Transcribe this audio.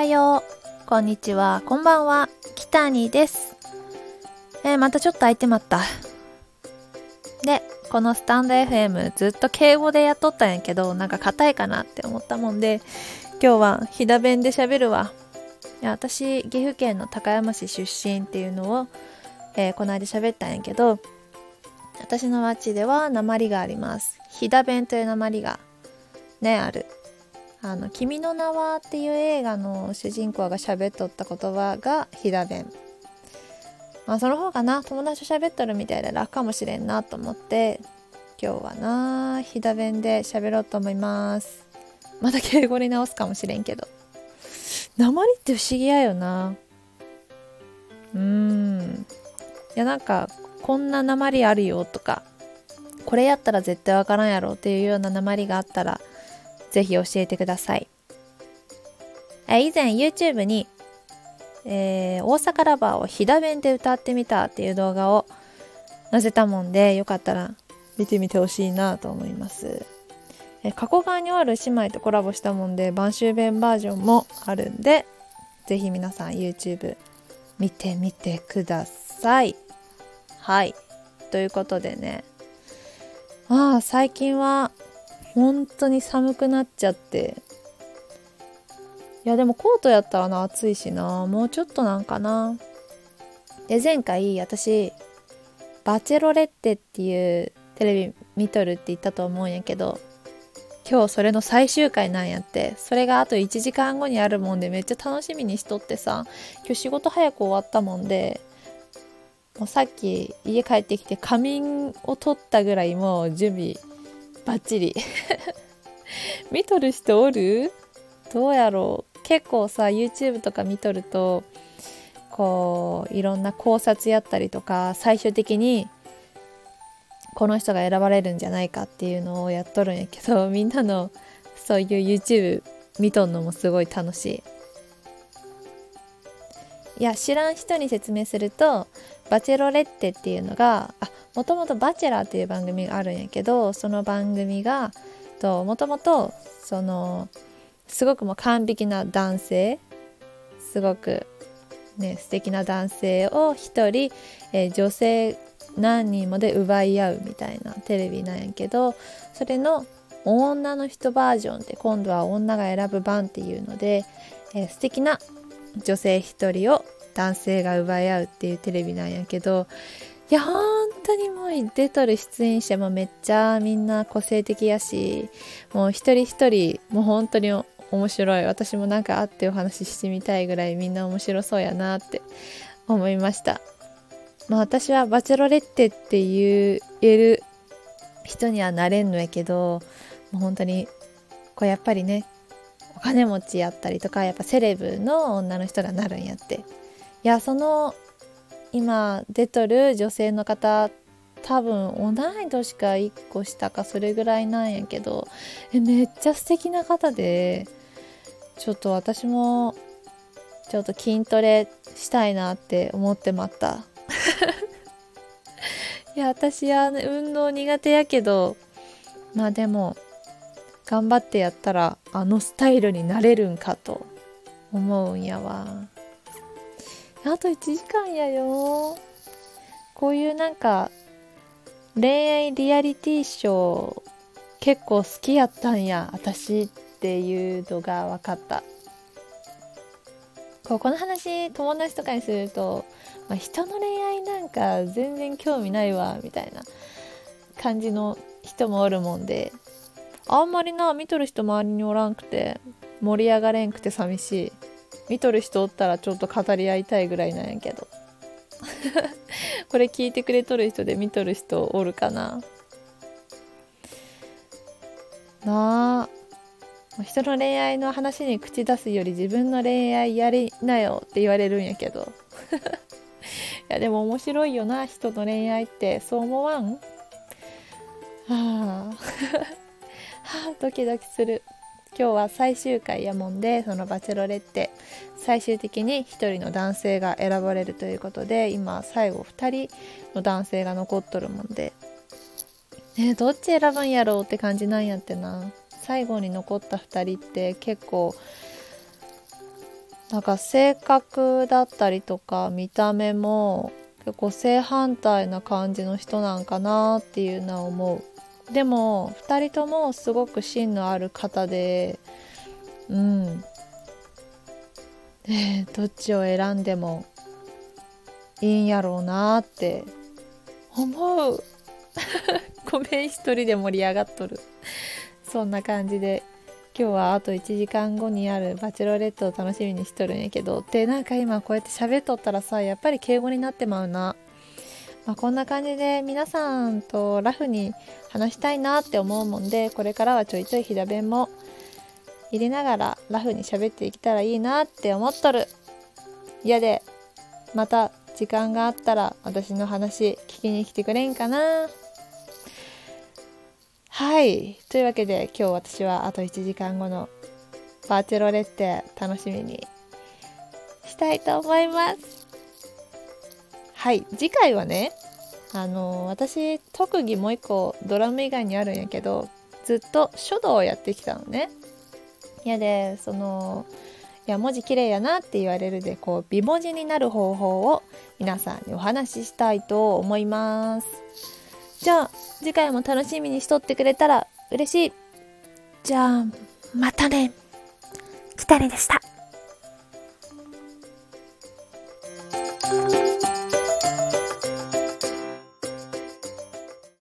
はよう、こんにちは、こんばんは、北にです。えー、またちょっと空いてまった。で、このスタンド FM ずっと敬語でやっとったんやけど、なんか硬いかなって思ったもんで、今日は飛騨弁で喋るわ。いや私、岐阜県の高山市出身っていうのを、えー、この間喋ったんやけど、私の町では鉛があります。飛騨弁という鉛がね、ある。あの「君の名は」っていう映画の主人公が喋っとった言葉が飛騨弁まあその方がな友達と喋っとるみたいで楽かもしれんなと思って今日はな飛騨弁で喋ろうと思います。また敬語に直すかもしれんけど。鉛って不思議やよな。うん。いやなんかこんな鉛あるよとかこれやったら絶対わからんやろっていうような鉛があったらぜひ教えてください。え以前 YouTube に、えー、大阪ラバーを飛騨弁で歌ってみたっていう動画を載せたもんでよかったら見てみてほしいなと思います。え加古川にある姉妹とコラボしたもんで晩秋弁バージョンもあるんでぜひ皆さん YouTube 見てみてください。はい。ということでねああ最近は本当に寒くなっちゃって。いやでもコートやったらな暑いしな。もうちょっとなんかな。で前回私バチェロレッテっていうテレビ見とるって言ったと思うんやけど今日それの最終回なんやって。それがあと1時間後にあるもんでめっちゃ楽しみにしとってさ。今日仕事早く終わったもんでもうさっき家帰ってきて仮眠を取ったぐらいもう準備バッチリ。見とる人おる？どうやろう？結構さ YouTube とか見とるとこういろんな考察やったりとか最終的にこの人が選ばれるんじゃないかっていうのをやっとるんやけど みんなのそういう YouTube 見とんのもすごい楽しい。いや知らん人に説明するとバチェロレッテっていうのがあもともと「バチェラー」っていう番組があるんやけどその番組がもともとそのすごくもう完璧な男性すごくね素敵な男性を一人、えー、女性何人もで奪い合うみたいなテレビなんやけどそれの女の人バージョンって今度は女が選ぶ番っていうので、えー、素敵な女性一人を男性が奪い合うっていうテレビなんやけどいや本当にもう出とる出演者もめっちゃみんな個性的やしもう一人一人もう本当に面白い私もなんか会ってお話ししてみたいぐらいみんな面白そうやなって思いました。まあ私はバチェロレッテって言える人にはなれんのやけどもう本当にこうやっぱりねお金持ちやったりとかやっぱセレブの女の人がなるんやって。いやその今出とる女性の方多分同い年か1個下かそれぐらいなんやけどめっちゃ素敵な方でちょっと私もちょっと筋トレしたいなって思ってまった いや私は、ね、運動苦手やけどまあでも頑張ってやったらあのスタイルになれるんかと思うんやわ。あと1時間やよ。こういうなんか恋愛リアリティショー結構好きやったんや私っていうのが分かった。こうこの話友達とかにすると、まあ、人の恋愛なんか全然興味ないわみたいな感じの人もおるもんであんまりな見とる人周りにおらんくて盛り上がれんくて寂しい。見とる人おったらちょっと語り合いたいぐらいなんやけど。これ聞いてくれとる人で見とる人おるかな。なあ。人の恋愛の話に口出すより自分の恋愛やりなよって言われるんやけど。いやでも面白いよな。人の恋愛ってそう思わん？はあ。はあドキドキする。今日は最終回やもんでそのバチェロレッテ最終的に1人の男性が選ばれるということで今最後2人の男性が残っとるもんで、ね、どっち選ぶんやろうって感じなんやってな。最後に残った2人って結構なんか性格だったりとか見た目も結構正反対な感じの人なんかなっていうのは思う。でも2人ともすごく芯のある方でうん。でどっちを選んでもいいんやろうなって思う。ごめん一人で盛り上がっとる。そんな感じで今日はあと1時間後にあるバチェロレットを楽しみにしとるんやけどでなんか今こうやって喋っとったらさやっぱり敬語になってまうな、まあ、こんな感じで皆さんとラフに話したいなって思うもんでこれからはちょいちょいひだ弁も入れながらラフに喋っていけたらいいなって思っとる。嫌でまた時間があったら私の話聞きに来てくれんかな。はい。というわけで今日私はあと1時間後のバーチェロレッテ楽しみにしたいと思います。はい次回はねあの私特技もう一個ドラム以外にあるんやけどずっと書道をやってきたのね。やでそのいや文字綺麗やなって言われるでこう美文字になる方法を皆さんにお話ししたいと思います。じゃあ次回も楽しみにしとってくれたら嬉しい。じゃあまたね。きたりでした。